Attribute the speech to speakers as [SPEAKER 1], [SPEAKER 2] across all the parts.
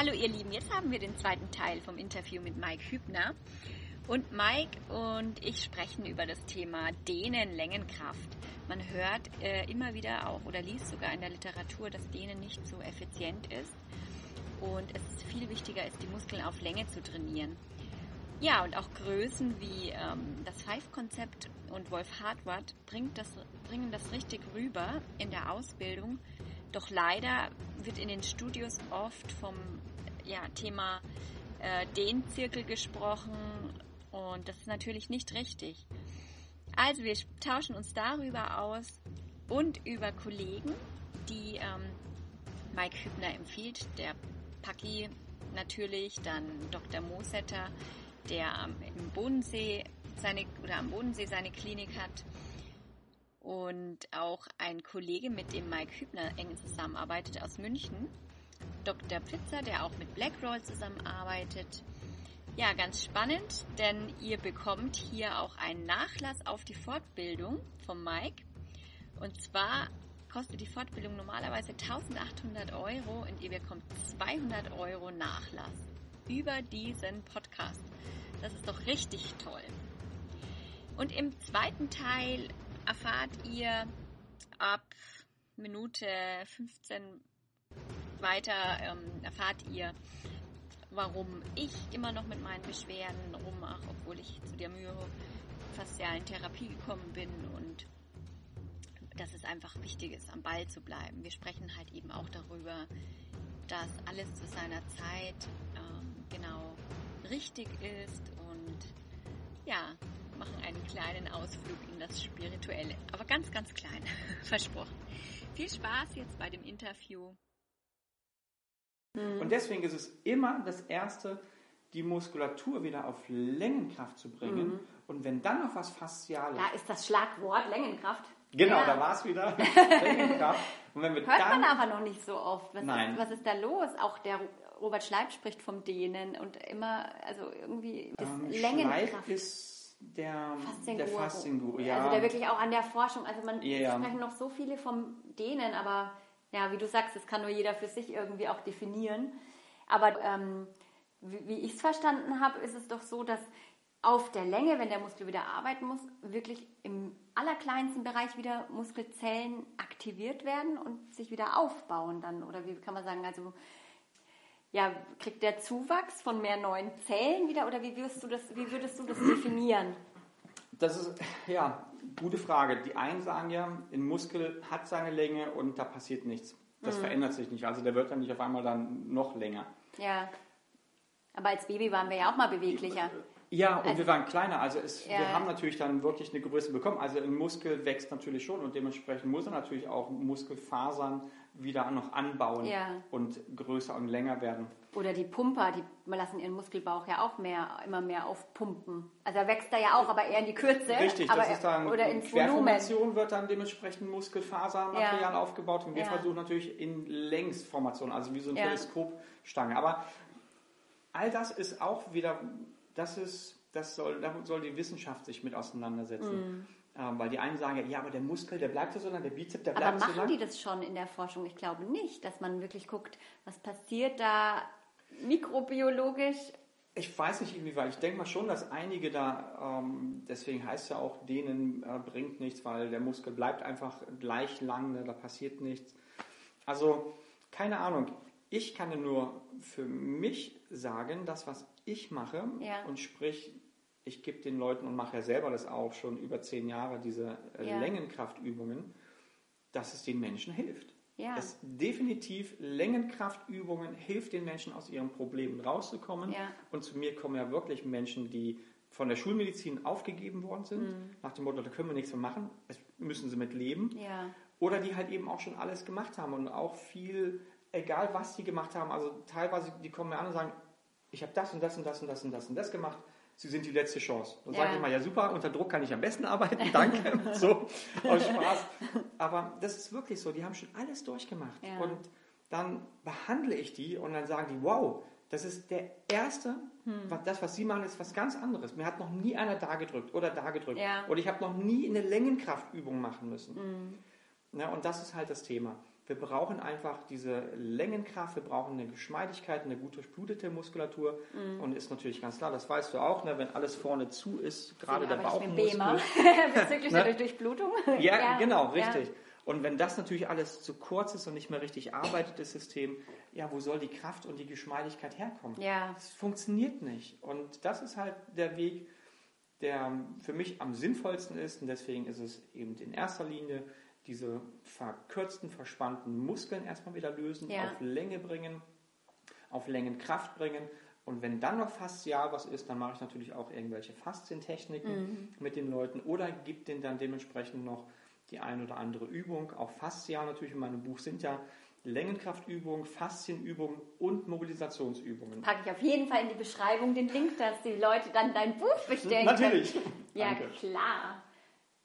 [SPEAKER 1] Hallo ihr Lieben, jetzt haben wir den zweiten Teil vom Interview mit Mike Hübner. Und Mike und ich sprechen über das Thema Dehnen, Längenkraft. Man hört äh, immer wieder auch oder liest sogar in der Literatur, dass Dehnen nicht so effizient ist und es viel wichtiger ist, die Muskeln auf Länge zu trainieren. Ja, und auch Größen wie ähm, das Five-Konzept und Wolf Hartwart bringt das, bringen das richtig rüber in der Ausbildung. Doch leider wird in den Studios oft vom ja, Thema äh, Dehnzirkel gesprochen und das ist natürlich nicht richtig. Also wir tauschen uns darüber aus und über Kollegen, die ähm, Mike Hübner empfiehlt, der Paki natürlich, dann Dr. Mosetter, der im Bodensee seine oder am Bodensee seine Klinik hat und auch ein Kollege, mit dem Mike Hübner eng zusammenarbeitet aus München, Dr. Pfitzer, der auch mit Blackroll zusammenarbeitet. Ja, ganz spannend, denn ihr bekommt hier auch einen Nachlass auf die Fortbildung vom Mike. Und zwar kostet die Fortbildung normalerweise 1800 Euro und ihr bekommt 200 Euro Nachlass über diesen Podcast. Das ist doch richtig toll. Und im zweiten Teil erfahrt ihr ab Minute 15 weiter, ähm, erfahrt ihr, warum ich immer noch mit meinen Beschwerden rummache, obwohl ich zu der myofaszialen Therapie gekommen bin und dass es einfach wichtig ist, am Ball zu bleiben. Wir sprechen halt eben auch darüber, dass alles zu seiner Zeit ähm, genau richtig ist und ja, machen einen kleinen Ausflug in das Spirituelle, aber ganz, ganz klein, versprochen. Viel Spaß jetzt bei dem Interview.
[SPEAKER 2] Und deswegen ist es immer das Erste, die Muskulatur wieder auf Längenkraft zu bringen. Mhm. Und wenn dann noch was Fasziales.
[SPEAKER 1] Da ist das Schlagwort Längenkraft.
[SPEAKER 2] Genau, ja. da war es wieder. Längenkraft.
[SPEAKER 1] Und wenn wir Hört dann, man aber noch nicht so oft. Was, Nein. Ist, was ist da los? Auch der Robert Schleib spricht vom Dehnen und immer, also irgendwie
[SPEAKER 2] das ähm, Längenkraft. Schleib ist der Faszinguru. Der Faszinguru
[SPEAKER 1] ja. Also der wirklich auch an der Forschung, also man ja. sprechen noch so viele vom Dehnen, aber ja, wie du sagst, das kann nur jeder für sich irgendwie auch definieren. Aber ähm, wie, wie ich es verstanden habe, ist es doch so, dass auf der Länge, wenn der Muskel wieder arbeiten muss, wirklich im allerkleinsten Bereich wieder Muskelzellen aktiviert werden und sich wieder aufbauen dann. Oder wie kann man sagen, also ja, kriegt der Zuwachs von mehr neuen Zellen wieder oder wie würdest du das, wie würdest du das definieren?
[SPEAKER 2] Das ist, ja, gute Frage. Die einen sagen ja, ein Muskel hat seine Länge und da passiert nichts. Das mhm. verändert sich nicht. Also der wird dann nicht auf einmal dann noch länger.
[SPEAKER 1] Ja. Aber als Baby waren wir ja auch mal beweglicher.
[SPEAKER 2] Ja, und also, wir waren kleiner. Also es, ja. wir haben natürlich dann wirklich eine Größe bekommen. Also ein Muskel wächst natürlich schon und dementsprechend muss er natürlich auch Muskelfasern wieder noch anbauen ja. und größer und länger werden.
[SPEAKER 1] Oder die Pumper, die lassen ihren Muskelbauch ja auch mehr, immer mehr aufpumpen. Also er wächst da ja auch, aber eher in die Kürze.
[SPEAKER 2] Richtig,
[SPEAKER 1] aber
[SPEAKER 2] das ist dann oder ins Querformation wird dann dementsprechend Muskelfasermaterial ja. aufgebaut und wir versuchen natürlich in Längsformation, also wie so eine Teleskopstange. Aber all das ist auch wieder, das ist, das soll, da soll die Wissenschaft sich mit auseinandersetzen. Mm. Ähm, weil die einen sagen, ja, aber der Muskel, der bleibt so lang, der Bizeps, der bleibt so lang.
[SPEAKER 1] Aber machen die das schon in der Forschung? Ich glaube nicht, dass man wirklich guckt, was passiert da mikrobiologisch.
[SPEAKER 2] Ich weiß nicht inwieweit. Ich denke mal schon, dass einige da, ähm, deswegen heißt es ja auch, denen äh, bringt nichts, weil der Muskel bleibt einfach gleich lang, ne, da passiert nichts. Also, keine Ahnung. Ich kann nur für mich sagen, das, was ich mache, ja. und sprich, ich gebe den Leuten und mache ja selber das auch schon über zehn Jahre, diese äh, ja. Längenkraftübungen, dass es den Menschen hilft. Ja. Es definitiv Längenkraftübungen hilft den Menschen aus ihren Problemen rauszukommen. Ja. Und zu mir kommen ja wirklich Menschen, die von der Schulmedizin aufgegeben worden sind, mhm. nach dem Motto, da können wir nichts mehr machen, das müssen sie mit leben. Ja. Oder die halt eben auch schon alles gemacht haben und auch viel, egal was sie gemacht haben, also teilweise, die kommen mir an und sagen, ich habe das und das und das und das und das und das gemacht, Sie sind die letzte Chance. Dann ja. sage ich mal, ja super, unter Druck kann ich am besten arbeiten, danke, so, aus Spaß. Aber das ist wirklich so, die haben schon alles durchgemacht. Ja. Und dann behandle ich die und dann sagen die, wow, das ist der erste, hm. das, was sie machen, ist was ganz anderes. Mir hat noch nie einer da gedrückt oder da gedrückt. Ja. Oder ich habe noch nie eine Längenkraftübung machen müssen. Hm. Ja, und das ist halt das Thema. Wir brauchen einfach diese Längenkraft, wir brauchen eine Geschmeidigkeit, eine gut durchblutete Muskulatur. Mhm. Und ist natürlich ganz klar, das weißt du auch, ne, wenn alles vorne zu ist, gerade der Bauchmuskel.
[SPEAKER 1] Bezüglich ne? der Durchblutung.
[SPEAKER 2] Ja, ja genau, richtig. Ja. Und wenn das natürlich alles zu kurz ist und nicht mehr richtig arbeitet, das System, ja, wo soll die Kraft und die Geschmeidigkeit herkommen?
[SPEAKER 1] Ja.
[SPEAKER 2] Das funktioniert nicht. Und das ist halt der Weg, der für mich am sinnvollsten ist. Und deswegen ist es eben in erster Linie diese verkürzten, verspannten Muskeln erstmal wieder lösen, ja. auf Länge bringen, auf Längenkraft bringen. Und wenn dann noch faszial was ist, dann mache ich natürlich auch irgendwelche Faszientechniken mhm. mit den Leuten oder gebe denen dann dementsprechend noch die ein oder andere Übung. Auch faszial natürlich in meinem Buch sind ja Längenkraftübungen, Faszienübungen und Mobilisationsübungen.
[SPEAKER 1] Packe ich auf jeden Fall in die Beschreibung den Link, dass die Leute dann dein Buch bestellen
[SPEAKER 2] Natürlich.
[SPEAKER 1] Ja, Danke. klar.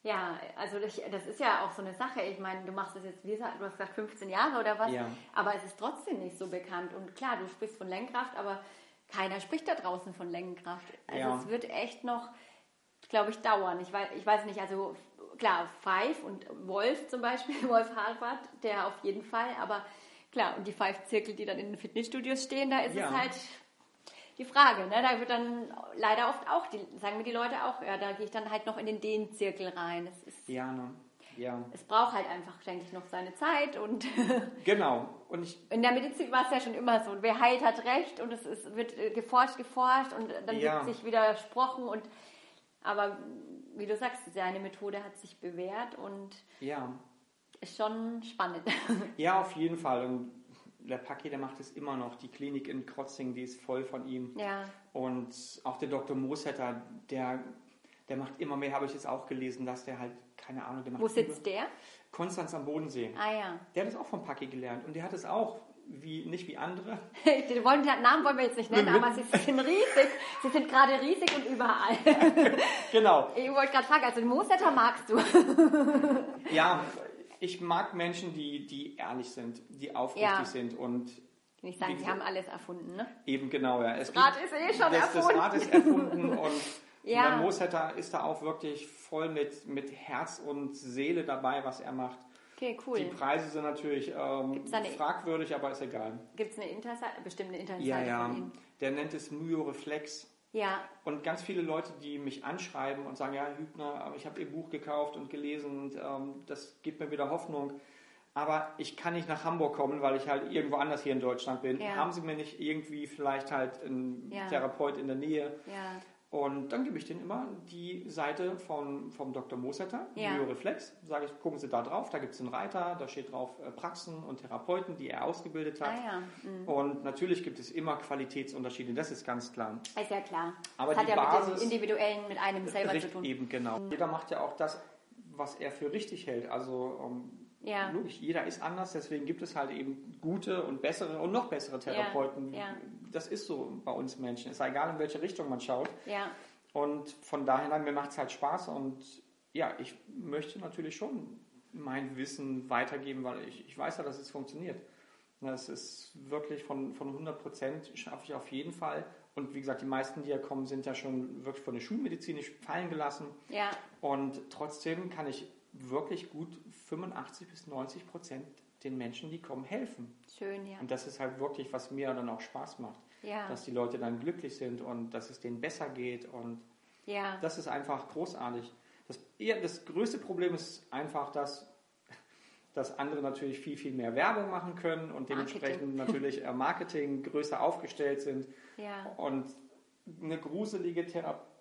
[SPEAKER 1] Ja, also das, das, ist ja auch so eine Sache. Ich meine, du machst das jetzt, wie gesagt, du hast gesagt 15 Jahre oder was, ja. aber es ist trotzdem nicht so bekannt. Und klar, du sprichst von Längenkraft, aber keiner spricht da draußen von Längenkraft. Also ja. es wird echt noch, glaube ich, dauern. Ich weiß, ich weiß nicht, also klar, Five und Wolf zum Beispiel, Wolf Harvard, der auf jeden Fall, aber klar, und die Five-Zirkel, die dann in den Fitnessstudios stehen, da ist ja. es halt die Frage. Ne? Da wird dann leider oft auch, die, sagen mir die Leute auch, ja, da gehe ich dann halt noch in den Dehn-Zirkel rein. Es ist,
[SPEAKER 2] ja, ne? Ja.
[SPEAKER 1] Es braucht halt einfach, denke ich, noch seine Zeit und
[SPEAKER 2] genau. Und ich
[SPEAKER 1] in der Medizin war es ja schon immer so. Wer heilt, hat recht und es ist, wird äh, geforscht, geforscht und dann ja. wird sich widersprochen und aber wie du sagst, seine Methode hat sich bewährt und
[SPEAKER 2] ja.
[SPEAKER 1] ist schon spannend.
[SPEAKER 2] Ja, auf jeden Fall. Und der Paki, der macht es immer noch. Die Klinik in Krotzing, die ist voll von ihm.
[SPEAKER 1] Ja.
[SPEAKER 2] Und auch der Dr. Mooshetter, der, der macht immer mehr, habe ich jetzt auch gelesen, dass der halt, keine Ahnung, der macht.
[SPEAKER 1] Wo sitzt der?
[SPEAKER 2] Konstanz am Bodensee.
[SPEAKER 1] Ah ja.
[SPEAKER 2] Der hat es auch von Paki gelernt und der hat es auch wie, nicht wie andere.
[SPEAKER 1] Den wollen, Namen wollen wir jetzt nicht nennen, aber sie sind riesig. Sie sind gerade riesig und überall.
[SPEAKER 2] genau.
[SPEAKER 1] Ich wollte gerade fragen, also den Moossetter magst du?
[SPEAKER 2] ja, ich mag Menschen, die, die ehrlich sind, die aufrichtig ja. sind und
[SPEAKER 1] nicht sagen, sie haben alles erfunden, ne?
[SPEAKER 2] Eben genau, ja.
[SPEAKER 1] Es das Rad ist eh schon
[SPEAKER 2] das,
[SPEAKER 1] erfunden.
[SPEAKER 2] Das Rad ist erfunden und ja. mein Moossetter ist da auch wirklich voll mit, mit Herz und Seele dabei, was er macht.
[SPEAKER 1] Okay, cool.
[SPEAKER 2] Die Preise sind natürlich ähm, fragwürdig, aber ist egal.
[SPEAKER 1] Gibt es eine Internetseite, bestimmte Internetseite
[SPEAKER 2] ja, ja. Der nennt es Myoreflex.
[SPEAKER 1] Ja.
[SPEAKER 2] Und ganz viele Leute, die mich anschreiben und sagen, ja, Hübner, ich habe Ihr Buch gekauft und gelesen und ähm, das gibt mir wieder Hoffnung. Aber ich kann nicht nach Hamburg kommen, weil ich halt irgendwo anders hier in Deutschland bin. Ja. Haben Sie mir nicht irgendwie vielleicht halt einen ja. Therapeut in der Nähe?
[SPEAKER 1] Ja.
[SPEAKER 2] Und dann gebe ich denen immer die Seite von, vom Dr. Mosetter, ja. Myoreflex. Sage ich, gucken Sie da drauf, da gibt es einen Reiter, da steht drauf äh, Praxen und Therapeuten, die er ausgebildet hat.
[SPEAKER 1] Ah, ja. mhm.
[SPEAKER 2] Und natürlich gibt es immer Qualitätsunterschiede, das ist ganz klar.
[SPEAKER 1] Ist ja klar.
[SPEAKER 2] Aber
[SPEAKER 1] das
[SPEAKER 2] die
[SPEAKER 1] hat ja
[SPEAKER 2] Basis,
[SPEAKER 1] mit dem Individuellen, mit einem selber
[SPEAKER 2] zu tun. Eben, genau. Mhm. Jeder macht ja auch das, was er für richtig hält. Also um, ähm,
[SPEAKER 1] ja.
[SPEAKER 2] logisch, jeder ist anders, deswegen gibt es halt eben gute und bessere und noch bessere Therapeuten.
[SPEAKER 1] Ja. Ja.
[SPEAKER 2] Das ist so bei uns Menschen. Es ist egal, in welche Richtung man schaut.
[SPEAKER 1] Ja.
[SPEAKER 2] Und von daher, mir macht es halt Spaß und ja, ich möchte natürlich schon mein Wissen weitergeben, weil ich, ich weiß ja, dass es funktioniert. Das ist wirklich von, von 100 Prozent schaffe ich auf jeden Fall. Und wie gesagt, die meisten, die ja kommen, sind ja schon wirklich von der Schulmedizin fallen gelassen.
[SPEAKER 1] Ja.
[SPEAKER 2] Und trotzdem kann ich wirklich gut 85 bis 90 Prozent den Menschen, die kommen, helfen.
[SPEAKER 1] Schön, ja.
[SPEAKER 2] Und das ist halt wirklich, was mir dann auch Spaß macht.
[SPEAKER 1] Ja.
[SPEAKER 2] Dass die Leute dann glücklich sind und dass es denen besser geht. Und
[SPEAKER 1] ja.
[SPEAKER 2] das ist einfach großartig. Das, eher, das größte Problem ist einfach, dass, dass andere natürlich viel, viel mehr Werbung machen können und dementsprechend Marketing. natürlich äh, Marketing größer aufgestellt sind.
[SPEAKER 1] Ja.
[SPEAKER 2] Und eine gruselige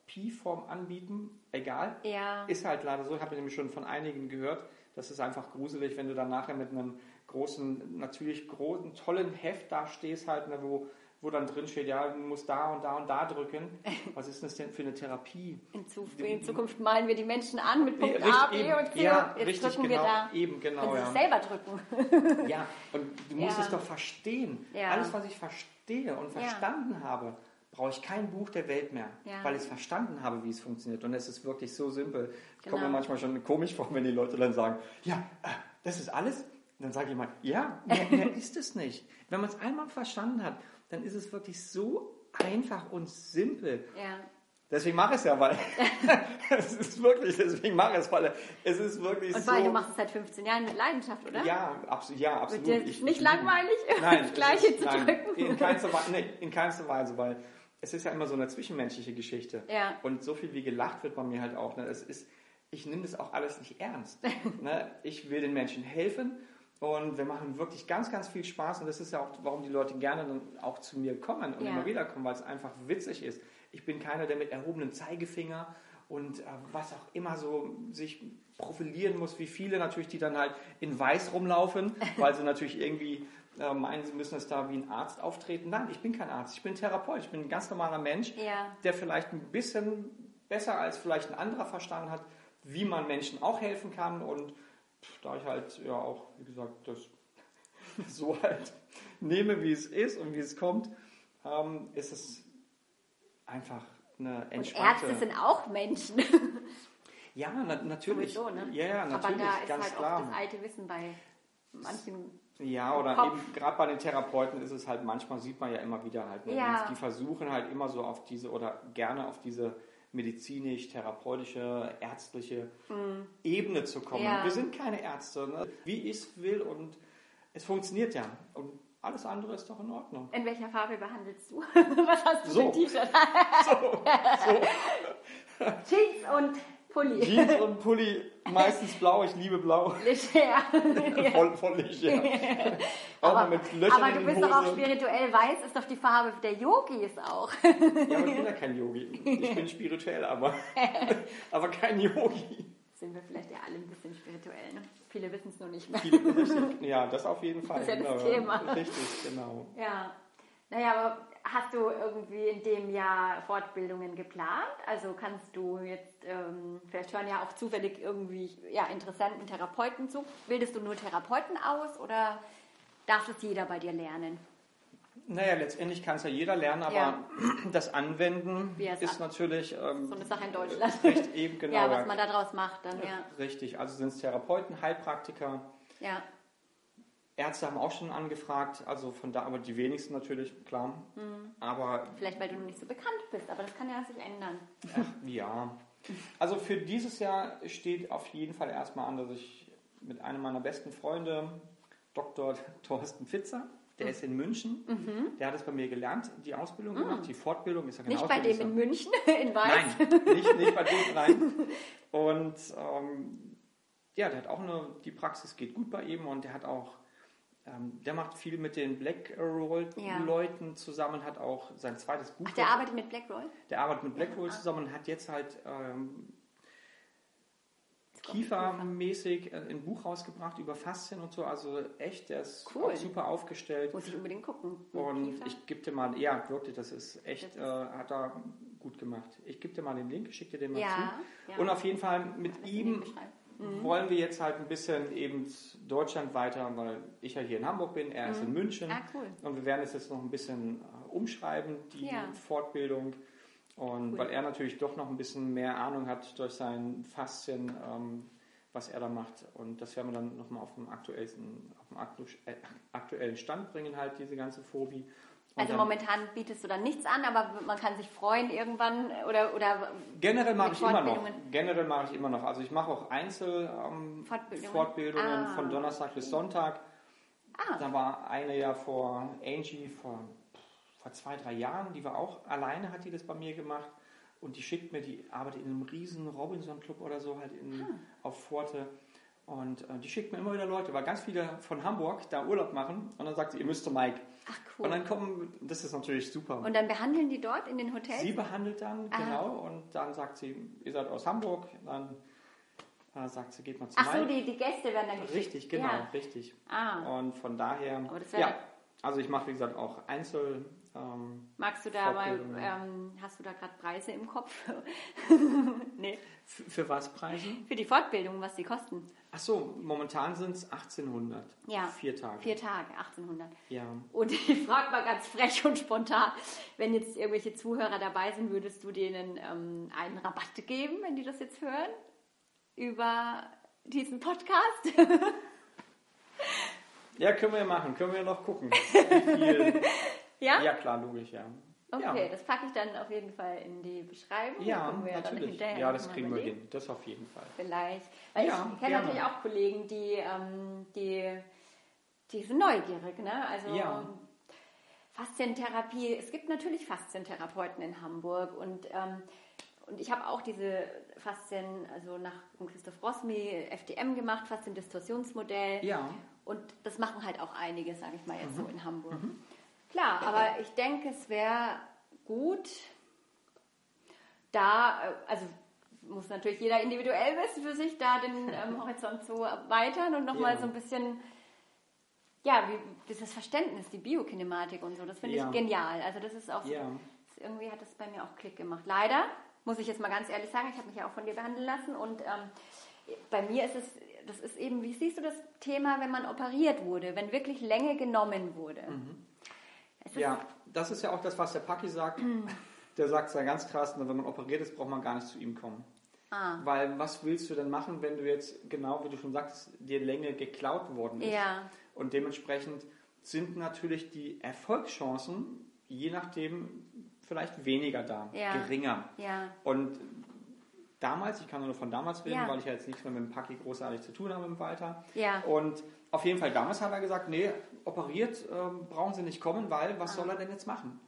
[SPEAKER 2] Therapieform anbieten, egal.
[SPEAKER 1] Ja.
[SPEAKER 2] Ist halt leider so, ich habe nämlich schon von einigen gehört, das ist einfach gruselig, wenn du dann nachher mit einem großen, natürlich großen, tollen Heft da stehst, halt, ne, wo, wo dann drin steht, ja, du musst da und da und da drücken. Was ist das denn für eine Therapie?
[SPEAKER 1] In, Zukunft, in Zukunft malen wir die Menschen an mit Punkt A, B eben, und C
[SPEAKER 2] ja,
[SPEAKER 1] jetzt
[SPEAKER 2] richtig,
[SPEAKER 1] drücken
[SPEAKER 2] genau,
[SPEAKER 1] wir da.
[SPEAKER 2] Eben, genau,
[SPEAKER 1] Können
[SPEAKER 2] ja.
[SPEAKER 1] Sie selber drücken.
[SPEAKER 2] ja, und du musst
[SPEAKER 1] Ja.
[SPEAKER 2] es doch verstehen.
[SPEAKER 1] Ja.
[SPEAKER 2] Alles, was ich verstehe und verstanden habe, brauche ich kein Buch der Welt mehr,
[SPEAKER 1] Ja.
[SPEAKER 2] weil ich es verstanden habe, wie es funktioniert. Und es ist wirklich so simpel. Ich
[SPEAKER 1] Genau.
[SPEAKER 2] komme mir manchmal schon komisch vor, wenn die Leute dann sagen, ja, äh, das ist alles. Und dann sage ich mal, ja, mehr, mehr ist es nicht. Wenn man es einmal verstanden hat, dann ist es wirklich so einfach und simpel.
[SPEAKER 1] Ja.
[SPEAKER 2] Deswegen mache ich es ja, weil es ist wirklich, deswegen mache ich es, weil es ist wirklich
[SPEAKER 1] Und
[SPEAKER 2] so.
[SPEAKER 1] weil du machst es seit 15 Jahren mit Leidenschaft, oder?
[SPEAKER 2] Ja, abs ja absolut.
[SPEAKER 1] Wird dir
[SPEAKER 2] Ich-
[SPEAKER 1] nicht
[SPEAKER 2] ich-
[SPEAKER 1] langweilig,
[SPEAKER 2] Nein,
[SPEAKER 1] das Gleiche
[SPEAKER 2] ist,
[SPEAKER 1] zu
[SPEAKER 2] nein,
[SPEAKER 1] drücken?
[SPEAKER 2] In keinster, Weise, nee, in keinster Weise, weil es ist ja immer so eine zwischenmenschliche Geschichte.
[SPEAKER 1] Ja.
[SPEAKER 2] Und so viel wie gelacht wird bei mir halt auch. Ne? Es ist, ich nehme das auch alles nicht ernst. ne? Ich will den Menschen helfen und wir machen wirklich ganz, ganz viel Spaß. Und das ist ja auch, warum die Leute gerne dann auch zu mir kommen und
[SPEAKER 1] Ja.
[SPEAKER 2] immer wieder kommen, weil es einfach witzig ist. Ich bin keiner, der mit erhobenem Zeigefinger und äh, was auch immer so sich profilieren muss, wie viele natürlich, die dann halt in Weiß rumlaufen, weil sie natürlich irgendwie äh, meinen, sie müssen es da wie ein Arzt auftreten. Nein, ich bin kein Arzt, ich bin Therapeut, ich bin ein ganz normaler Mensch,
[SPEAKER 1] Ja.
[SPEAKER 2] der vielleicht ein bisschen besser als vielleicht ein anderer verstanden hat, wie man Menschen auch helfen kann. Und da ich halt ja auch, wie gesagt, das so halt nehme, wie es ist und wie es kommt, ähm, ist es einfach eine
[SPEAKER 1] Und
[SPEAKER 2] entspannte...
[SPEAKER 1] Ärzte sind auch Menschen.
[SPEAKER 2] ja, na, natürlich.
[SPEAKER 1] Sowieso, ne?
[SPEAKER 2] Ja, ja,
[SPEAKER 1] Aber
[SPEAKER 2] natürlich,
[SPEAKER 1] da ist
[SPEAKER 2] ganz
[SPEAKER 1] halt
[SPEAKER 2] klar.
[SPEAKER 1] oft das alte Wissen bei manchen.
[SPEAKER 2] Ja, oder
[SPEAKER 1] Kopf.
[SPEAKER 2] eben gerade bei den Therapeuten ist es halt manchmal, sieht man ja immer wieder halt, ne,
[SPEAKER 1] Ja.
[SPEAKER 2] die, versuchen halt immer so auf diese oder gerne auf diese medizinisch-therapeutische, ärztliche Ebene zu kommen.
[SPEAKER 1] Mhm. Ja.
[SPEAKER 2] Wir sind keine Ärzte, ne? wie ich es will und es funktioniert ja. Und alles andere ist doch in Ordnung.
[SPEAKER 1] In welcher Farbe behandelst du? Was hast du
[SPEAKER 2] So.
[SPEAKER 1] für ein T-Shirt?
[SPEAKER 2] So,
[SPEAKER 1] Jeans und Pulli.
[SPEAKER 2] Jeans und Pulli, meistens blau, ich liebe blau.
[SPEAKER 1] Leger.
[SPEAKER 2] Voll, voll ja. Auch
[SPEAKER 1] Aber,
[SPEAKER 2] mit Löchern
[SPEAKER 1] aber du bist doch auch spirituell. Weiß ist doch die Farbe der Yogis auch.
[SPEAKER 2] Ja, aber ich bin ja kein Yogi. Ich bin spirituell, aber, aber kein Yogi.
[SPEAKER 1] Sind wir vielleicht ja alle ein bisschen spirituell. Ne? Viele wissen es nur nicht mehr.
[SPEAKER 2] Viele- ja, das auf jeden Fall.
[SPEAKER 1] Das ist ja das
[SPEAKER 2] genau.
[SPEAKER 1] Thema.
[SPEAKER 2] Richtig, genau.
[SPEAKER 1] Ja. Naja, aber hast du irgendwie in dem Jahr Fortbildungen geplant? Also kannst du jetzt, ähm, vielleicht hören ja auch zufällig irgendwie ja, interessanten Therapeuten zu. Bildest du nur Therapeuten aus oder darf es jeder bei dir lernen?
[SPEAKER 2] Naja, letztendlich kann es ja jeder lernen, aber
[SPEAKER 1] Ja.
[SPEAKER 2] das Anwenden ist natürlich ähm,
[SPEAKER 1] So eine Sache in Deutschland.
[SPEAKER 2] Richtig, eben genau.
[SPEAKER 1] ja, was man da draus macht dann, ja.
[SPEAKER 2] Richtig, also sind es Therapeuten, Heilpraktiker,
[SPEAKER 1] Ja,
[SPEAKER 2] Ärzte haben auch schon angefragt, also von da, aber die wenigsten natürlich, klar.
[SPEAKER 1] Mhm.
[SPEAKER 2] Aber
[SPEAKER 1] vielleicht weil du noch nicht so bekannt bist, aber das kann ja sich ändern.
[SPEAKER 2] Ach, ja. Also für dieses Jahr steht auf jeden Fall erstmal an, dass ich mit einem meiner besten Freunde, Dr. Thorsten Pfitzer, der ist in München, der hat es bei mir gelernt, die Ausbildung gemacht, die Fortbildung ist ja genau
[SPEAKER 1] Nicht bei dem in München, in Weiß.
[SPEAKER 2] Nein, nicht, nicht bei dem, nein. Und ähm, ja, der hat auch eine, die Praxis geht gut bei ihm und der hat auch, ähm, der macht viel mit den Blackroll-Leuten
[SPEAKER 1] Ja.
[SPEAKER 2] zusammen, hat auch sein zweites Buch.
[SPEAKER 1] Ach, der arbeitet mit Blackroll?
[SPEAKER 2] Der arbeitet mit Blackroll zusammen und hat jetzt halt ähm, Kiefermäßig äh, ein Buch rausgebracht über Faszien und so. Also echt, der ist
[SPEAKER 1] Cool.
[SPEAKER 2] super aufgestellt.
[SPEAKER 1] Muss ich unbedingt gucken.
[SPEAKER 2] Und
[SPEAKER 1] Kiefer?
[SPEAKER 2] ich gebe dir mal, ja, wirklich, das ist echt,
[SPEAKER 1] Das
[SPEAKER 2] äh, hat er gut gemacht. Ich gebe dir mal den Link, schicke dir den mal
[SPEAKER 1] Ja,
[SPEAKER 2] zu.
[SPEAKER 1] ja.
[SPEAKER 2] Und auf jeden Fall mit ihm
[SPEAKER 1] Beschreibung.
[SPEAKER 2] wollen wir jetzt halt ein bisschen eben Deutschland weiter, weil ich ja hier in Hamburg bin, er ist in München.
[SPEAKER 1] Ah, cool.
[SPEAKER 2] Und wir werden es jetzt noch ein bisschen äh, umschreiben, die
[SPEAKER 1] Ja.
[SPEAKER 2] Fortbildung. Und
[SPEAKER 1] Cool.
[SPEAKER 2] weil er natürlich doch noch ein bisschen mehr Ahnung hat durch sein Faszien, ähm, was er da macht. Und das werden wir dann nochmal auf dem aktuellsten, auf dem äh, aktuellen Stand bringen, halt diese ganze Phobie.
[SPEAKER 1] Also momentan bietest du dann nichts an, aber man kann sich freuen irgendwann oder, oder
[SPEAKER 2] Generell mache ich immer noch. Generell mache ich immer noch. Also ich mache auch Einzel ähm,
[SPEAKER 1] Fortbildungen.
[SPEAKER 2] Fortbildungen
[SPEAKER 1] Ah.
[SPEAKER 2] von Donnerstag bis Sonntag.
[SPEAKER 1] Ah.
[SPEAKER 2] Da war eine ja vor Angie vor, vor zwei, drei Jahren, die war auch alleine, hat die das bei mir gemacht. Und die schickt mir, die arbeitet in einem riesen Robinson-Club oder so, halt in,
[SPEAKER 1] Ah.
[SPEAKER 2] auf Forte. Und äh, die schickt mir immer wieder Leute, weil ganz viele von Hamburg da Urlaub machen. Und dann sagt sie, ihr müsst zu Mike.
[SPEAKER 1] ach cool.
[SPEAKER 2] Und dann kommen, das ist natürlich super.
[SPEAKER 1] Und dann behandeln die dort in den Hotels?
[SPEAKER 2] Sie behandelt dann,
[SPEAKER 1] Aha.
[SPEAKER 2] genau, und dann sagt sie, ihr seid aus Hamburg, dann äh, sagt sie, geht mal zu
[SPEAKER 1] Ach so,
[SPEAKER 2] Mike.
[SPEAKER 1] die, die Gäste werden dann geschickt.
[SPEAKER 2] Richtig, genau,
[SPEAKER 1] Ja.
[SPEAKER 2] richtig.
[SPEAKER 1] Ah.
[SPEAKER 2] Und von daher,
[SPEAKER 1] wär-
[SPEAKER 2] ja, also ich mache, wie gesagt, auch Einzel, ähm,
[SPEAKER 1] Magst du da mal, ähm, hast du da gerade Preise im Kopf? nee.
[SPEAKER 2] f- für was Preise?
[SPEAKER 1] Für die Fortbildung, was die kosten?
[SPEAKER 2] Ach so, momentan sind es 1800.
[SPEAKER 1] Ja.
[SPEAKER 2] Vier Tage.
[SPEAKER 1] Vier Tage, 1800.
[SPEAKER 2] Ja.
[SPEAKER 1] Und ich frage mal ganz frech und spontan, wenn jetzt irgendwelche Zuhörer dabei sind, würdest du denen ähm, einen Rabatt geben, wenn die das jetzt hören? Über diesen Podcast?
[SPEAKER 2] ja, können wir machen, können wir noch gucken. Wie viel?
[SPEAKER 1] Ja?
[SPEAKER 2] ja, klar, logisch, ja.
[SPEAKER 1] Okay, ja. das packe ich dann auf jeden Fall in die Beschreibung.
[SPEAKER 2] Ja, natürlich. ja, das kriegen wir hin. Das auf jeden Fall.
[SPEAKER 1] Vielleicht. Weil ja, ich kenne natürlich auch Kollegen, die, ähm, die, die sind neugierig. Ne? Also ja. Faszientherapie, es gibt natürlich Faszientherapeuten in Hamburg und ähm, und ich habe auch diese Faszien, also nach Christoph Rossmi, FDM gemacht, Faszien-Distorsionsmodell.
[SPEAKER 2] Ja.
[SPEAKER 1] Und das machen halt auch einige, sage ich mal jetzt mhm. so in Hamburg. Mhm. Klar, aber ich denke, es wäre gut, da, äh, also muss natürlich jeder individuell wissen für sich, da den ähm, Horizont zu erweitern und nochmal ja. so ein bisschen, ja, wie, dieses Verständnis, die Biokinematik und so, das finde ja. ich genial. Also das ist auch, ja. das, irgendwie hat das bei mir auch Klick gemacht. Leider, muss ich jetzt mal ganz ehrlich sagen, ich habe mich ja auch von dir behandeln lassen und ähm, bei mir ist es, das ist eben, wie siehst du das Thema, wenn man operiert wurde, wenn wirklich Länge genommen wurde? Mhm.
[SPEAKER 2] Ja, das ist ja auch das, was der Paki sagt. der sagt es ja ganz krass, wenn man operiert ist, braucht man gar nicht zu ihm kommen. Ah. Weil was willst du denn machen, wenn du jetzt, genau wie du schon sagst, dir Länge geklaut worden ist?
[SPEAKER 1] Ja.
[SPEAKER 2] Und dementsprechend sind natürlich die Erfolgschancen, je nachdem, vielleicht weniger da, ja. geringer.
[SPEAKER 1] Ja.
[SPEAKER 2] Und damals, ich kann nur von damals reden, ja. weil ich ja jetzt nichts mehr mit dem Paki großartig zu tun habe mit Walter.
[SPEAKER 1] Ja.
[SPEAKER 2] Und auf jeden Fall damals hat er gesagt, nee, operiert ähm, brauchen Sie nicht kommen, weil was ah. soll er denn jetzt machen?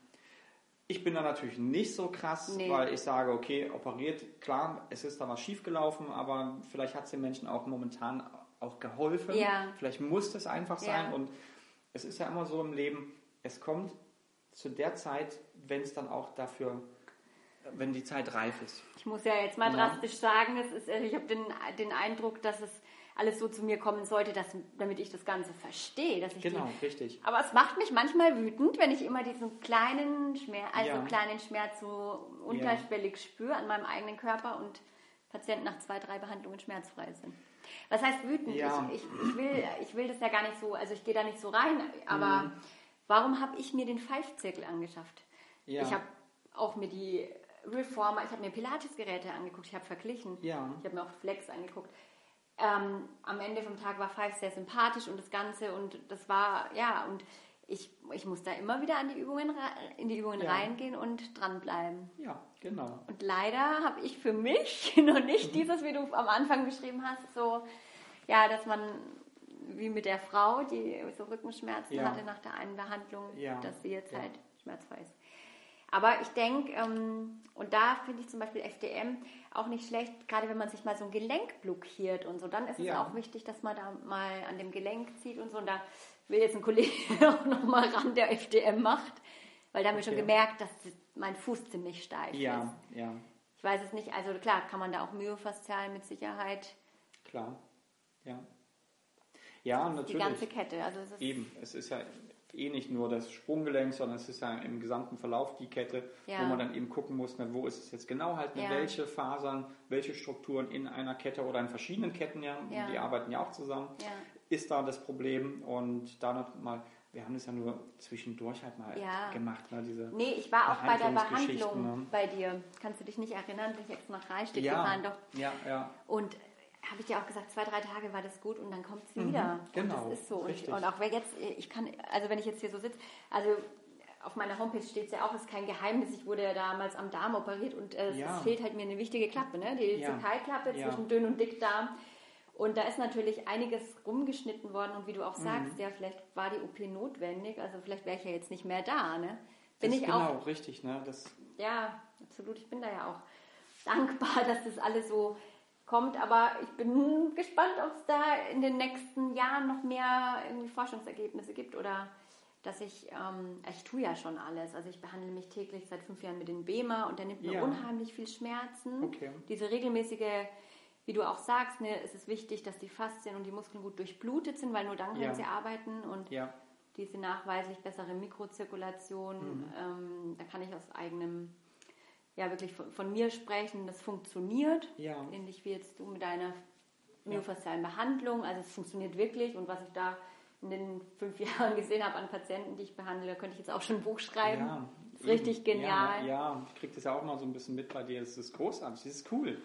[SPEAKER 2] Ich bin da natürlich nicht so krass, nee. weil ich sage, okay, operiert, klar, es ist da was schiefgelaufen, aber vielleicht hat es den Menschen auch momentan auch geholfen.
[SPEAKER 1] Ja.
[SPEAKER 2] Vielleicht muss es einfach sein. Ja. Und es ist ja immer so im Leben, es kommt zu der Zeit, wenn es dann auch dafür, wenn die Zeit reif ist.
[SPEAKER 1] Ich muss ja jetzt mal ja. drastisch sagen, es ist, ich habe den, den Eindruck, dass es alles so zu mir kommen sollte, dass, damit ich das Ganze verstehe. Dass ich
[SPEAKER 2] genau,
[SPEAKER 1] die,
[SPEAKER 2] richtig.
[SPEAKER 1] Aber es macht mich manchmal wütend, wenn ich immer diesen kleinen Schmerz, also ja. kleinen Schmerz so unterschwellig ja. spüre an meinem eigenen Körper und Patienten nach zwei, drei Behandlungen schmerzfrei sind. Was heißt wütend? Ja. Ich, ich, ich, will, ich will das ja gar nicht so, also ich gehe da nicht so rein, aber mhm. warum habe ich mir den Pfeifzirkel angeschafft? Ich habe auch mir die Reformer, ich habe mir Pilates-Geräte angeguckt, ich habe verglichen.
[SPEAKER 2] Ja.
[SPEAKER 1] Ich habe mir auch Flex angeguckt ähm, am Ende vom Tag war Five sehr sympathisch und das Ganze und das war, ja, und ich, ich muss da immer wieder an die Übungen, in die Übungen ja. reingehen und dranbleiben.
[SPEAKER 2] Ja, genau.
[SPEAKER 1] Und leider habe ich für mich noch nicht mhm. dieses, wie du am Anfang beschrieben hast, so, ja, dass man wie mit der Frau, die so Rückenschmerzen ja. hatte nach der einen Behandlung, ja. dass sie jetzt halt schmerzfrei ist. Aber ich denke, ähm, und da finde ich zum Beispiel FDM auch nicht schlecht, gerade wenn man sich mal so ein Gelenk blockiert und so, dann ist ja. es auch wichtig, dass man da mal an dem Gelenk zieht und so. Und da will jetzt ein Kollege auch nochmal ran, der FDM macht, weil da haben okay. wir schon gemerkt, dass mein Fuß ziemlich steif
[SPEAKER 2] ja,
[SPEAKER 1] ist.
[SPEAKER 2] Ja,
[SPEAKER 1] Ich weiß es nicht, also klar, kann man da auch myofaszial mit Sicherheit.
[SPEAKER 2] Klar, ja. Ja, natürlich.
[SPEAKER 1] Die ganze Kette. Also es
[SPEAKER 2] Eben, es ist ja eh nicht nur das Sprunggelenk, sondern es ist ja im gesamten Verlauf die Kette, ja. wo man dann eben gucken muss, na, wo ist es jetzt genau halt, ja. welche Fasern, welche Strukturen in einer Kette oder in verschiedenen Ketten, ja, ja. die arbeiten ja auch zusammen, ist da das Problem und da noch mal wir haben das ja nur zwischendurch halt mal ja. gemacht. Ne, diese
[SPEAKER 1] nee, ich war auch bei der Behandlung ne? bei dir. Kannst du dich nicht erinnern, bin ich extra nach Rheinstedt
[SPEAKER 2] ja.
[SPEAKER 1] gefahren? Doch.
[SPEAKER 2] Ja, ja.
[SPEAKER 1] Und habe ich ja auch gesagt, zwei, drei Tage war das gut und dann kommt es mhm, wieder. Mhm, genau. Und das ist so. Und, und, auch wer jetzt, ich kann, also wenn ich jetzt hier so sitze, also auf meiner Homepage steht es ja auch, es ist kein Geheimnis, ich wurde ja damals am Darm operiert und äh, ja. es fehlt halt mir eine wichtige Klappe, ne? die ja. Zekalklappe ja. zwischen dünn und Dickdarm. Und da ist natürlich einiges rumgeschnitten worden und wie du auch sagst, mhm. ja, vielleicht war die OP notwendig, also vielleicht wäre ich ja jetzt nicht mehr da. Ne?
[SPEAKER 2] Bin das ich genau, auch, richtig. Ne? Das
[SPEAKER 1] ja, absolut. Ich bin da ja auch dankbar, dass das alles so kommt. Aber ich bin gespannt, ob es da in den nächsten Jahren noch mehr irgendwie Forschungsergebnisse gibt oder dass ich, ähm, ich tue ja schon alles. Also ich behandle mich täglich seit fünf Jahren mit dem BEMA und der nimmt mir ja. unheimlich viel Schmerzen.
[SPEAKER 2] Okay.
[SPEAKER 1] Diese regelmäßige, wie du auch sagst, ne, ist es wichtig, dass die Faszien und die Muskeln gut durchblutet sind, weil nur dann können ja. sie arbeiten und
[SPEAKER 2] ja.
[SPEAKER 1] diese nachweislich bessere Mikrozirkulation, mhm. ähm, da kann ich aus eigenem ja wirklich von, von, mir sprechen, das funktioniert.
[SPEAKER 2] Ja.
[SPEAKER 1] Ähnlich wie jetzt du mit deiner myofaszialen Behandlung. Also es funktioniert wirklich und was ich da in den fünf Jahren gesehen habe an Patienten, die ich behandle, könnte ich jetzt auch schon ein Buch schreiben. Ja, das ist richtig genial.
[SPEAKER 2] Ja, ja, ich kriege das ja auch mal so ein bisschen mit bei dir. Das ist großartig, das ist cool.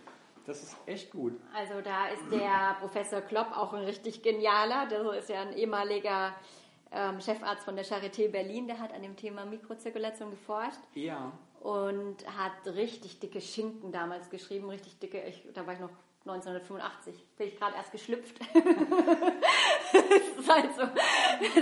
[SPEAKER 2] Das ist echt gut.
[SPEAKER 1] Also da ist der Professor Klopp auch ein richtig genialer. Der ist ja ein ehemaliger ähm, Chefarzt von der Charité Berlin, der hat an dem Thema Mikrozirkulation geforscht.
[SPEAKER 2] Ja.
[SPEAKER 1] Und hat richtig dicke Schinken damals geschrieben, richtig dicke, ich, da war ich noch 1985, bin ich gerade erst geschlüpft. halt so.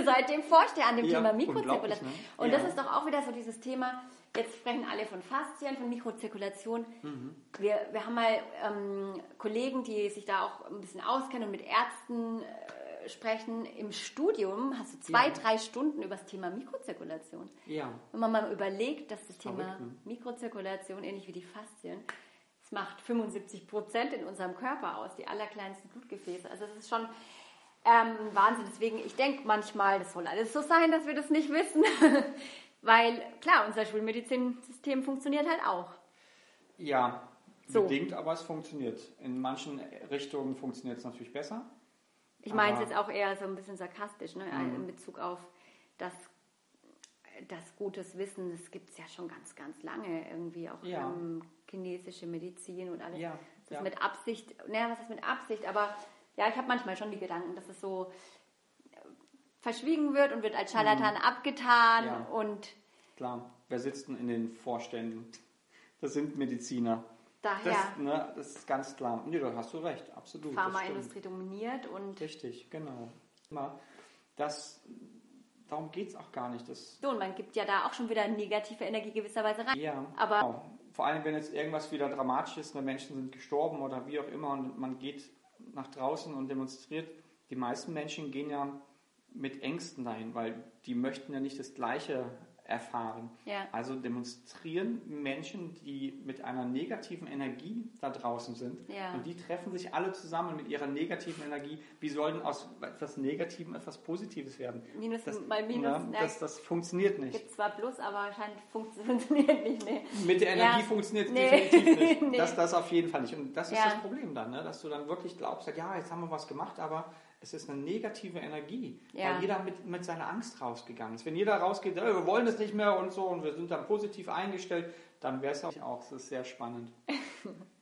[SPEAKER 1] Seitdem forscht er an dem ja, Thema Mikrozirkulation. Ne? Und ja. das ist doch auch wieder so dieses Thema, jetzt sprechen alle von Faszien, von Mikrozirkulation. Mhm. Wir, wir haben mal ähm, Kollegen, die sich da auch ein bisschen auskennen und mit Ärzten äh, sprechen. Im Studium hast du zwei, ja. drei Stunden über das Thema Mikrozirkulation.
[SPEAKER 2] Ja.
[SPEAKER 1] Wenn man mal überlegt, dass das Thema Verrückt, ne? Mikrozirkulation, ähnlich wie die Faszien, es macht 75 Prozent in unserem Körper aus, die allerkleinsten Blutgefäße. Also das ist schon ähm, Wahnsinn. Deswegen, ich denke manchmal, das soll alles so sein, dass wir das nicht wissen. Weil, klar, unser Schulmedizinsystem funktioniert halt auch.
[SPEAKER 2] Ja, so. bedingt, aber es funktioniert. In manchen Richtungen funktioniert es natürlich besser.
[SPEAKER 1] Ich meine es jetzt auch eher so ein bisschen sarkastisch, ne? Mhm. in Bezug auf das, das gutes Wissen. Das gibt es ja schon ganz, ganz lange irgendwie auch ja. ähm, chinesische Medizin und alles. Ja. Das ja. ist mit Absicht, naja, was ist mit Absicht, aber ja, ich habe manchmal schon die Gedanken, dass es so verschwiegen wird und wird als Scharlatan mhm. abgetan ja. und
[SPEAKER 2] klar, wer sitzt denn in den Vorständen? Das sind Mediziner.
[SPEAKER 1] Daher.
[SPEAKER 2] Das, ne, das ist ganz klar. Nee, da hast du recht, absolut.
[SPEAKER 1] Pharmaindustrie dominiert und.
[SPEAKER 2] Richtig, genau. Das, darum geht es auch gar nicht. Das
[SPEAKER 1] so, und man gibt ja da auch schon wieder negative Energie gewisserweise rein.
[SPEAKER 2] Ja,
[SPEAKER 1] aber. Genau.
[SPEAKER 2] Vor allem, wenn jetzt irgendwas wieder dramatisch ist, ne, Menschen sind gestorben oder wie auch immer und man geht nach draußen und demonstriert. Die meisten Menschen gehen ja mit Ängsten dahin, weil die möchten ja nicht das Gleiche erfahren.
[SPEAKER 1] Ja.
[SPEAKER 2] Also demonstrieren Menschen, die mit einer negativen Energie da draußen sind.
[SPEAKER 1] Ja.
[SPEAKER 2] Und die treffen sich alle zusammen mit ihrer negativen Energie. Wie soll denn aus etwas Negativem etwas Positives werden?
[SPEAKER 1] Minus das, mal Minus.
[SPEAKER 2] Na, das, das funktioniert nicht.
[SPEAKER 1] Gibt zwar Plus, aber anscheinend funktioniert nicht. Nee.
[SPEAKER 2] Mit der Energie ja. funktioniert es nee. definitiv nicht. nee. das, das auf jeden Fall nicht. Und das ist das Problem dann, ne? dass du dann wirklich glaubst, ja, jetzt haben wir was gemacht, aber es ist eine negative Energie, ja. weil jeder mit, mit seiner Angst rausgegangen ist. Wenn jeder rausgeht, äh, wir wollen das nicht mehr und so und wir sind dann positiv eingestellt, dann wäre es auch, es ist sehr spannend.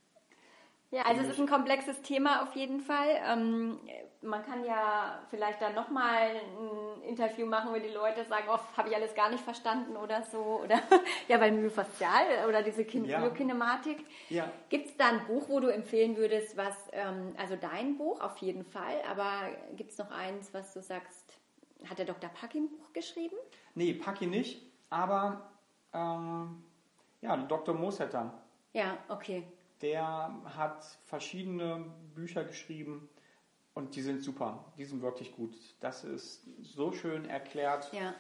[SPEAKER 1] Ja, also es ist ein komplexes Thema auf jeden Fall. Ähm, man kann ja vielleicht dann nochmal ein Interview machen, wo die Leute sagen, oh, habe ich alles gar nicht verstanden oder so. Oder ja, beim Myofaszial oder diese Kin ja. Biokinematik.
[SPEAKER 2] Ja.
[SPEAKER 1] Gibt es da ein Buch, wo du empfehlen würdest, was, ähm, also dein Buch auf jeden Fall, aber gibt es noch eins, was du sagst, hat der Dr. Paki ein Buch geschrieben?
[SPEAKER 2] Nee, Paki nicht, aber ähm, ja, Dr. Mosetter.
[SPEAKER 1] Ja, okay
[SPEAKER 2] der hat verschiedene Bücher geschrieben und die sind super. Die sind wirklich gut. Das ist so schön erklärt.
[SPEAKER 1] Ja.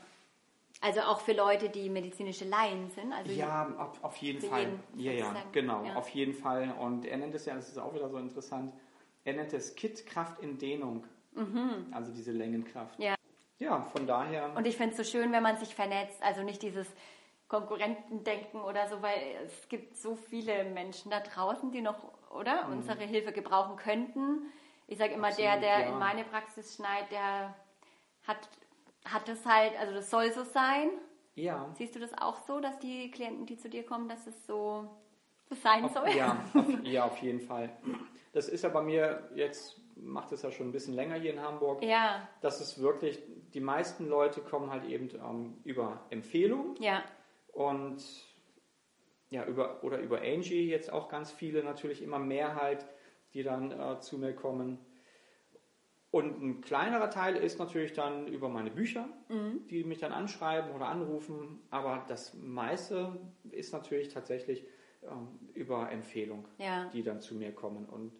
[SPEAKER 1] Also auch für Leute, die medizinische Laien sind. Also
[SPEAKER 2] ja, auf, auf jeden Fall. Jeden ja, ja, genau, ja. auf jeden Fall. Und er nennt es ja, das ist auch wieder so interessant, er nennt es Kit-Kraft in Dehnung. Mhm. Also diese Längenkraft.
[SPEAKER 1] Ja.
[SPEAKER 2] Ja, von daher.
[SPEAKER 1] Und ich finde es so schön, wenn man sich vernetzt. Also nicht dieses Konkurrenten denken oder so, weil es gibt so viele Menschen da draußen, die noch, oder, mhm. unsere Hilfe gebrauchen könnten. Ich sage immer, Absolut, der, der ja. in meine Praxis schneit, der hat, hat das halt, also das soll so sein.
[SPEAKER 2] Ja.
[SPEAKER 1] Siehst du das auch so, dass die Klienten, die zu dir kommen, dass es so, sein
[SPEAKER 2] auf,
[SPEAKER 1] soll?
[SPEAKER 2] Ja auf, ja, auf jeden Fall. Das ist ja bei mir jetzt, macht es ja schon ein bisschen länger hier in Hamburg.
[SPEAKER 1] Ja.
[SPEAKER 2] Das ist wirklich, die meisten Leute kommen halt eben ähm, über Empfehlungen.
[SPEAKER 1] Ja.
[SPEAKER 2] Und ja, über, oder über Angie jetzt auch ganz viele, natürlich immer Mehrheit, die dann äh, zu mir kommen. Und ein kleinerer Teil ist natürlich dann über meine Bücher, mhm. die mich dann anschreiben oder anrufen. Aber das meiste ist natürlich tatsächlich ähm, über Empfehlung,
[SPEAKER 1] ja.
[SPEAKER 2] die dann zu mir kommen. Und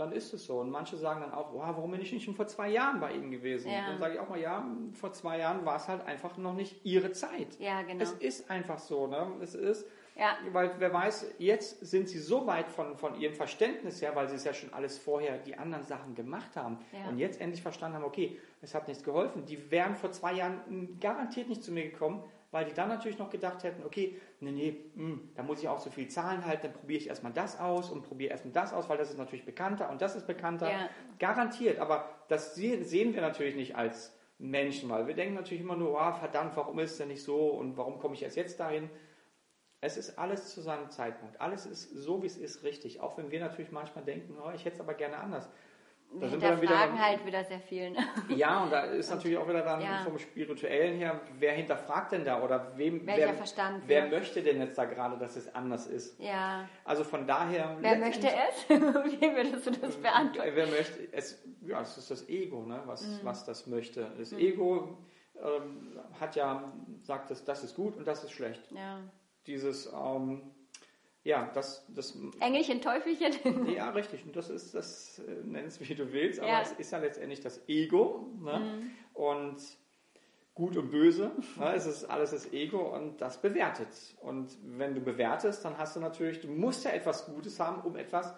[SPEAKER 2] dann ist es so. Und manche sagen dann auch, wow, warum bin ich nicht schon vor zwei Jahren bei Ihnen gewesen?
[SPEAKER 1] Ja.
[SPEAKER 2] Dann sage ich auch mal, ja, vor zwei Jahren war es halt einfach noch nicht Ihre Zeit.
[SPEAKER 1] Ja, genau.
[SPEAKER 2] Es ist einfach so, ne? Es ist,
[SPEAKER 1] ja.
[SPEAKER 2] weil wer weiß, jetzt sind Sie so weit von, von Ihrem Verständnis her, weil Sie es ja schon alles vorher, die anderen Sachen gemacht haben
[SPEAKER 1] ja.
[SPEAKER 2] und jetzt endlich verstanden haben, okay, es hat nichts geholfen. Die wären vor zwei Jahren garantiert nicht zu mir gekommen, weil die dann natürlich noch gedacht hätten, okay, nee, nee, mh, hm, da muss ich auch so viel Zahlen halten, dann probiere ich erstmal das aus und probiere erstmal das aus, weil das ist natürlich bekannter und das ist bekannter.
[SPEAKER 1] Ja.
[SPEAKER 2] Garantiert, aber das sehen wir natürlich nicht als Menschen, weil wir denken natürlich immer nur, oh, verdammt, warum ist es denn nicht so und warum komme ich erst jetzt dahin? Es ist alles zu seinem Zeitpunkt. Alles ist so, wie es ist, richtig. Auch wenn wir natürlich manchmal denken, oh, ich hätte es aber gerne anders.
[SPEAKER 1] Wir hinterfragen wieder, halt wieder sehr viel. Ne?
[SPEAKER 2] Ja, und da ist natürlich auch wieder dann ja. vom Spirituellen her, wer hinterfragt denn da oder wem,
[SPEAKER 1] Welcher wer, Verstand
[SPEAKER 2] wer wird. möchte denn jetzt da gerade, dass es anders ist?
[SPEAKER 1] Ja.
[SPEAKER 2] Also von daher.
[SPEAKER 1] Wer möchte es? Wie würdest du das beantworten?
[SPEAKER 2] Wer möchte es? Ja, es ist das Ego, ne, was, mhm. was das möchte. Das mhm. Ego ähm, hat ja, sagt, dass das ist gut und das ist schlecht.
[SPEAKER 1] Ja.
[SPEAKER 2] Dieses, ähm, ja, das, das.
[SPEAKER 1] Engelchen, Teufelchen.
[SPEAKER 2] ja, richtig. Und das ist, das äh, nenn es wie du willst, aber ja. es ist ja letztendlich das Ego. Ne? Mhm. Und gut und böse, ne? es ist alles das Ego und das bewertet. Und wenn du bewertest, dann hast du natürlich, du musst ja etwas Gutes haben, um etwas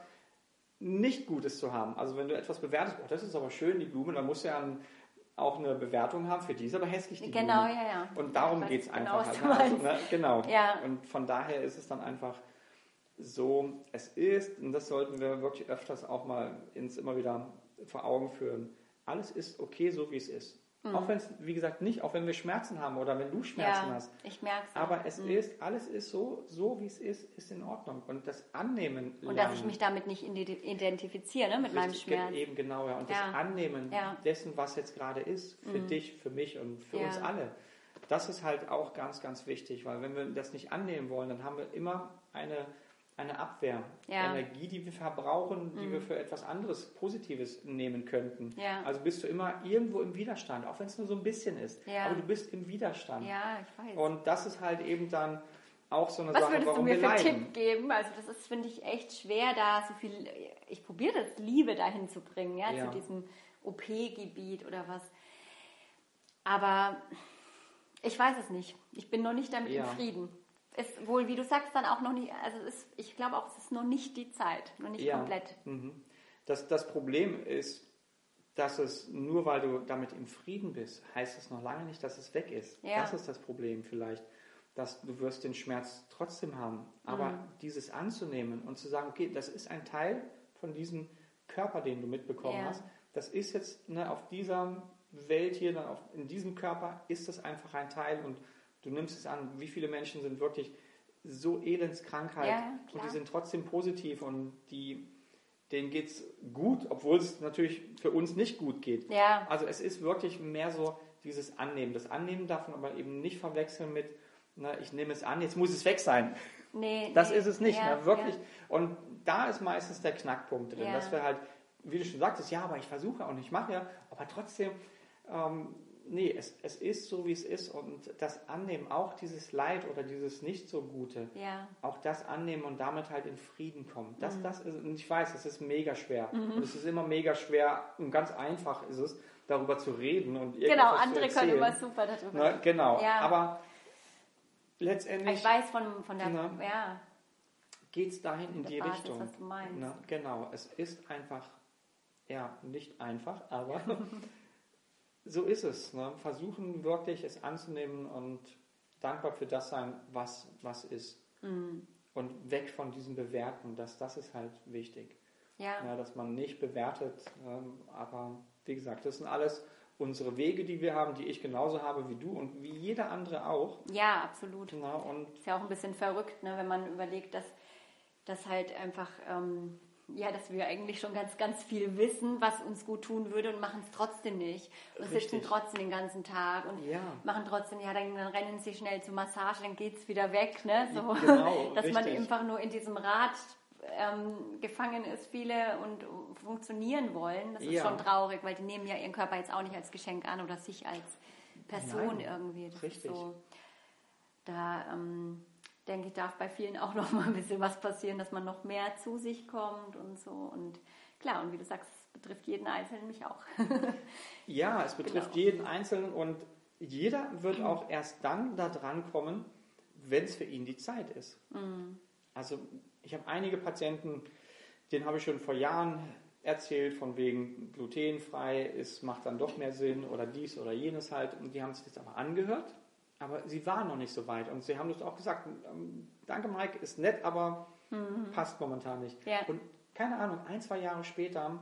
[SPEAKER 2] nicht Gutes zu haben. Also wenn du etwas bewertest, oh, das ist aber schön, die Blume, dann musst du ja ein, auch eine Bewertung haben, für die ist aber hässlich die
[SPEAKER 1] genau,
[SPEAKER 2] Blume.
[SPEAKER 1] Genau, ja, ja.
[SPEAKER 2] Und darum geht es genau, einfach. Halt, also, ne? Genau. Ja. Und von daher ist es dann einfach so es ist, und das sollten wir wirklich öfters auch mal uns immer wieder vor Augen führen. Alles ist okay, so wie es ist. Mhm. Auch wenn es, wie gesagt, nicht, auch wenn wir Schmerzen haben oder wenn du Schmerzen
[SPEAKER 1] ja,
[SPEAKER 2] hast.
[SPEAKER 1] Ich merke es.
[SPEAKER 2] Aber es mhm. ist, alles ist so, so wie es ist, ist in Ordnung. Und das Annehmen.
[SPEAKER 1] Und lernen, dass ich mich damit nicht identifiziere, ne, mit meinem Schmerz.
[SPEAKER 2] Eben genau, ja. Und ja. das Annehmen ja. dessen, was jetzt gerade ist, für mhm. dich, für mich und für uns alle. Das ist halt auch ganz, ganz wichtig, weil wenn wir das nicht annehmen wollen, dann haben wir immer eine eine Abwehr. Ja. Energie, die wir verbrauchen, die mhm. wir für etwas anderes, Positives nehmen könnten.
[SPEAKER 1] Ja.
[SPEAKER 2] Also bist du immer irgendwo im Widerstand, auch wenn es nur so ein bisschen ist. Ja. Aber du bist im Widerstand.
[SPEAKER 1] Ja, ich weiß.
[SPEAKER 2] Und das ist halt eben dann auch so eine
[SPEAKER 1] Was
[SPEAKER 2] Sache,
[SPEAKER 1] würdest warum du mir für einen Tipp geben? Also das ist, finde ich, echt schwer, da so viel, ich probiere das, Liebe dahin zu bringen, ja, zu diesem OP-Gebiet oder was. Aber ich weiß es nicht. Ich bin noch nicht damit in Frieden ist wohl, wie du sagst, dann auch noch nicht, also ist, ich glaube auch, es ist noch nicht die Zeit, noch nicht ja. komplett.
[SPEAKER 2] Mhm. Das, das Problem ist, dass es nur weil du damit im Frieden bist, heißt es noch lange nicht, dass es weg ist. Ja. Das ist das Problem vielleicht, dass du wirst den Schmerz trotzdem haben. Aber mhm. dieses anzunehmen und zu sagen, okay, das ist ein Teil von diesem Körper, den du mitbekommen ja. hast. Das ist jetzt ne, auf dieser Welt hier, dann auf, in diesem Körper ist das einfach ein Teil und Du nimmst es an, wie viele Menschen sind wirklich so Elendskrankheit ja, und die sind trotzdem positiv und die, denen geht es gut, obwohl es natürlich für uns nicht gut geht.
[SPEAKER 1] Ja.
[SPEAKER 2] Also es ist wirklich mehr so dieses Annehmen. Das Annehmen darf man aber eben nicht verwechseln mit, na, ich nehme es an, jetzt muss es weg sein.
[SPEAKER 1] Nee,
[SPEAKER 2] das
[SPEAKER 1] nee.
[SPEAKER 2] ist es nicht, ja, ne, wirklich. Ja. Und da ist meistens der Knackpunkt drin, dass wir halt, wie du schon sagtest, ja, aber ich versuche und ich mache ja, aber trotzdem ähm, nee, es, es ist so, wie es ist und das Annehmen, auch dieses Leid oder dieses nicht so Gute,
[SPEAKER 1] ja.
[SPEAKER 2] auch das annehmen und damit halt in Frieden kommen. Das, mhm. das ist, und ich weiß, es ist mega schwer. Mhm. Und es ist immer mega schwer und ganz einfach ist es, darüber zu reden und
[SPEAKER 1] Genau, andere können immer super darüber
[SPEAKER 2] Na, Genau, ja. aber letztendlich...
[SPEAKER 1] Ich weiß von, von der... Na, ja.
[SPEAKER 2] Geht es dahin in die
[SPEAKER 1] Basis,
[SPEAKER 2] Richtung.
[SPEAKER 1] Was du meinst.
[SPEAKER 2] Na, genau, es ist einfach, ja, nicht einfach, aber so ist es. Ne? Versuchen wirklich es anzunehmen und dankbar für das sein, was, was ist. Mhm. Und weg von diesem Bewerten. Das, das ist halt wichtig.
[SPEAKER 1] Ja.
[SPEAKER 2] ja dass man nicht bewertet. Ähm, aber wie gesagt, das sind alles unsere Wege, die wir haben, die ich genauso habe wie du und wie jeder andere auch.
[SPEAKER 1] Ja, absolut.
[SPEAKER 2] Na, und
[SPEAKER 1] ist ja auch ein bisschen verrückt, ne, wenn man überlegt, dass das halt einfach ähm, ja, dass wir eigentlich schon ganz, ganz viel wissen, was uns gut tun würde und machen es trotzdem nicht. Und Richtig. sitzen trotzdem den ganzen Tag und
[SPEAKER 2] ja.
[SPEAKER 1] machen trotzdem, ja, dann, dann, rennen sie schnell zur Massage, dann geht es wieder weg, ne? So,
[SPEAKER 2] genau,
[SPEAKER 1] dass richtig. man einfach nur in diesem Rad ähm, gefangen ist, viele und funktionieren wollen. Das ist ja. schon traurig, weil die nehmen ja ihren Körper jetzt auch nicht als Geschenk an oder sich als Person Nein. irgendwie. Das
[SPEAKER 2] richtig.
[SPEAKER 1] So, da, ähm, denke ich, darf bei vielen auch noch mal ein bisschen was passieren, dass man noch mehr zu sich kommt und so. Und klar, und wie du sagst, es betrifft jeden Einzelnen, mich auch.
[SPEAKER 2] ja, es betrifft genau. jeden Einzelnen und jeder wird auch erst dann da dran kommen, wenn es für ihn die Zeit ist.
[SPEAKER 1] Mhm.
[SPEAKER 2] Also ich habe einige Patienten, denen habe ich schon vor Jahren erzählt, von wegen glutenfrei, es macht dann doch mehr Sinn oder dies oder jenes halt. Und die haben sich das aber angehört aber sie waren noch nicht so weit. Und sie haben das auch gesagt, ähm, danke Mike, ist nett, aber mhm. passt momentan nicht.
[SPEAKER 1] Ja.
[SPEAKER 2] Und keine Ahnung, ein, zwei Jahre später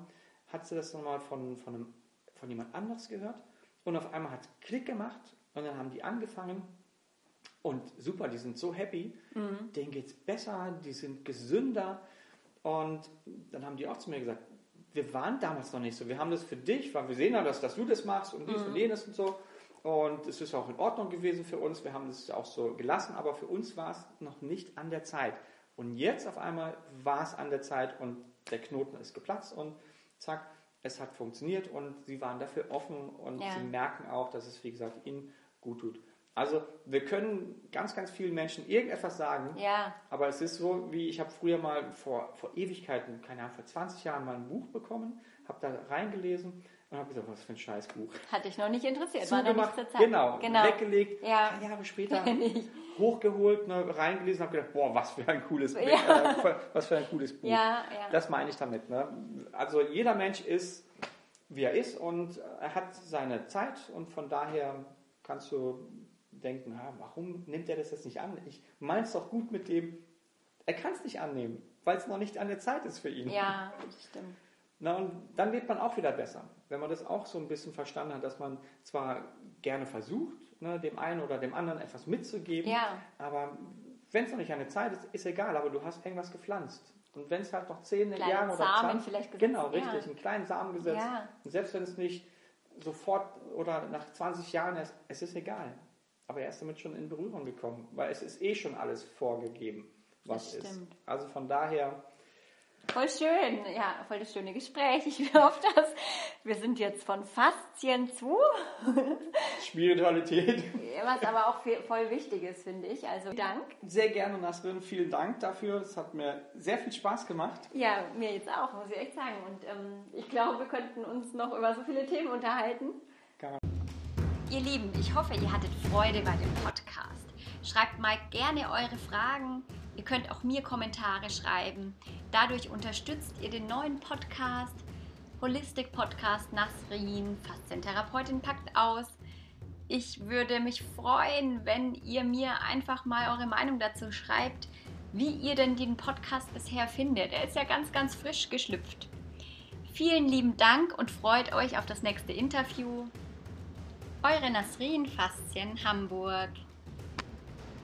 [SPEAKER 2] hat sie das nochmal von, von, einem, von jemand anderes gehört. Und auf einmal hat es Klick gemacht und dann haben die angefangen. Und super, die sind so happy,
[SPEAKER 1] mhm.
[SPEAKER 2] denen geht es besser, die sind gesünder. Und dann haben die auch zu mir gesagt, wir waren damals noch nicht so. Wir haben das für dich, weil wir sehen ja, dass, dass du das machst und dies mhm. und jenes und so. Und es ist auch in Ordnung gewesen für uns. Wir haben das auch so gelassen, aber für uns war es noch nicht an der Zeit. Und jetzt auf einmal war es an der Zeit und der Knoten ist geplatzt und zack, es hat funktioniert und sie waren dafür offen und ja. sie merken auch, dass es, wie gesagt, ihnen gut tut. Also wir können ganz, ganz vielen Menschen irgendetwas sagen,
[SPEAKER 1] ja.
[SPEAKER 2] aber es ist so, wie ich habe früher mal vor, vor Ewigkeiten, keine Ahnung, vor 20 Jahren mal ein Buch bekommen, habe da reingelesen und habe gesagt, was für ein Scheißbuch.
[SPEAKER 1] Hat dich noch nicht interessiert,
[SPEAKER 2] Zugemacht, war noch nicht zur Zeit. Genau, genau. weggelegt, ja. ein Jahre später hochgeholt, ne, reingelesen, habe gedacht, boah, was für ein cooles Buch. Ja. Äh, was für ein cooles Buch. Ja, ja. Das meine ich damit. Ne? Also jeder Mensch ist, wie er ist und er hat seine Zeit und von daher kannst du denken, ah, warum nimmt er das jetzt nicht an? Ich meine es doch gut mit dem, er kann es nicht annehmen, weil es noch nicht an der Zeit ist für ihn.
[SPEAKER 1] Ja, das stimmt.
[SPEAKER 2] Na, und dann lebt man auch wieder besser, wenn man das auch so ein bisschen verstanden hat, dass man zwar gerne versucht, ne, dem einen oder dem anderen etwas mitzugeben, ja. aber wenn es noch nicht der Zeit ist, ist egal, aber du hast irgendwas gepflanzt. Und wenn es halt noch zehn Jahre oder
[SPEAKER 1] Samen vielleicht
[SPEAKER 2] gesetzt, Genau, richtig, ja. einen kleinen Samen gesetzt. Ja. Und selbst wenn es nicht sofort oder nach 20 Jahren ist, es ist egal. Aber er ist damit schon in Berührung gekommen, weil es ist eh schon alles vorgegeben, was ist. Also von daher
[SPEAKER 1] Voll schön, ja, voll das schöne Gespräch. Ich hoffe, dass wir sind jetzt von Faszien zu
[SPEAKER 2] Spiritualität.
[SPEAKER 1] Was aber auch voll wichtig ist, finde ich. Also Dank.
[SPEAKER 2] Sehr gerne, Nasrin. Vielen Dank dafür. Es hat mir sehr viel Spaß gemacht.
[SPEAKER 1] Ja, mir jetzt auch, muss ich echt sagen. Und ähm, ich glaube, wir könnten uns noch über so viele Themen unterhalten. Ihr Lieben, ich hoffe, ihr hattet Freude bei dem Podcast. Schreibt mal gerne eure Fragen Ihr könnt auch mir Kommentare schreiben. Dadurch unterstützt ihr den neuen Podcast Holistic Podcast Nasrin, Faszientherapeutin packt aus. Ich würde mich freuen, wenn ihr mir einfach mal eure Meinung dazu schreibt, wie ihr denn den Podcast bisher findet. Er ist ja ganz, ganz frisch geschlüpft. Vielen lieben Dank und freut euch auf das nächste Interview. Eure Nasrin Faszien Hamburg.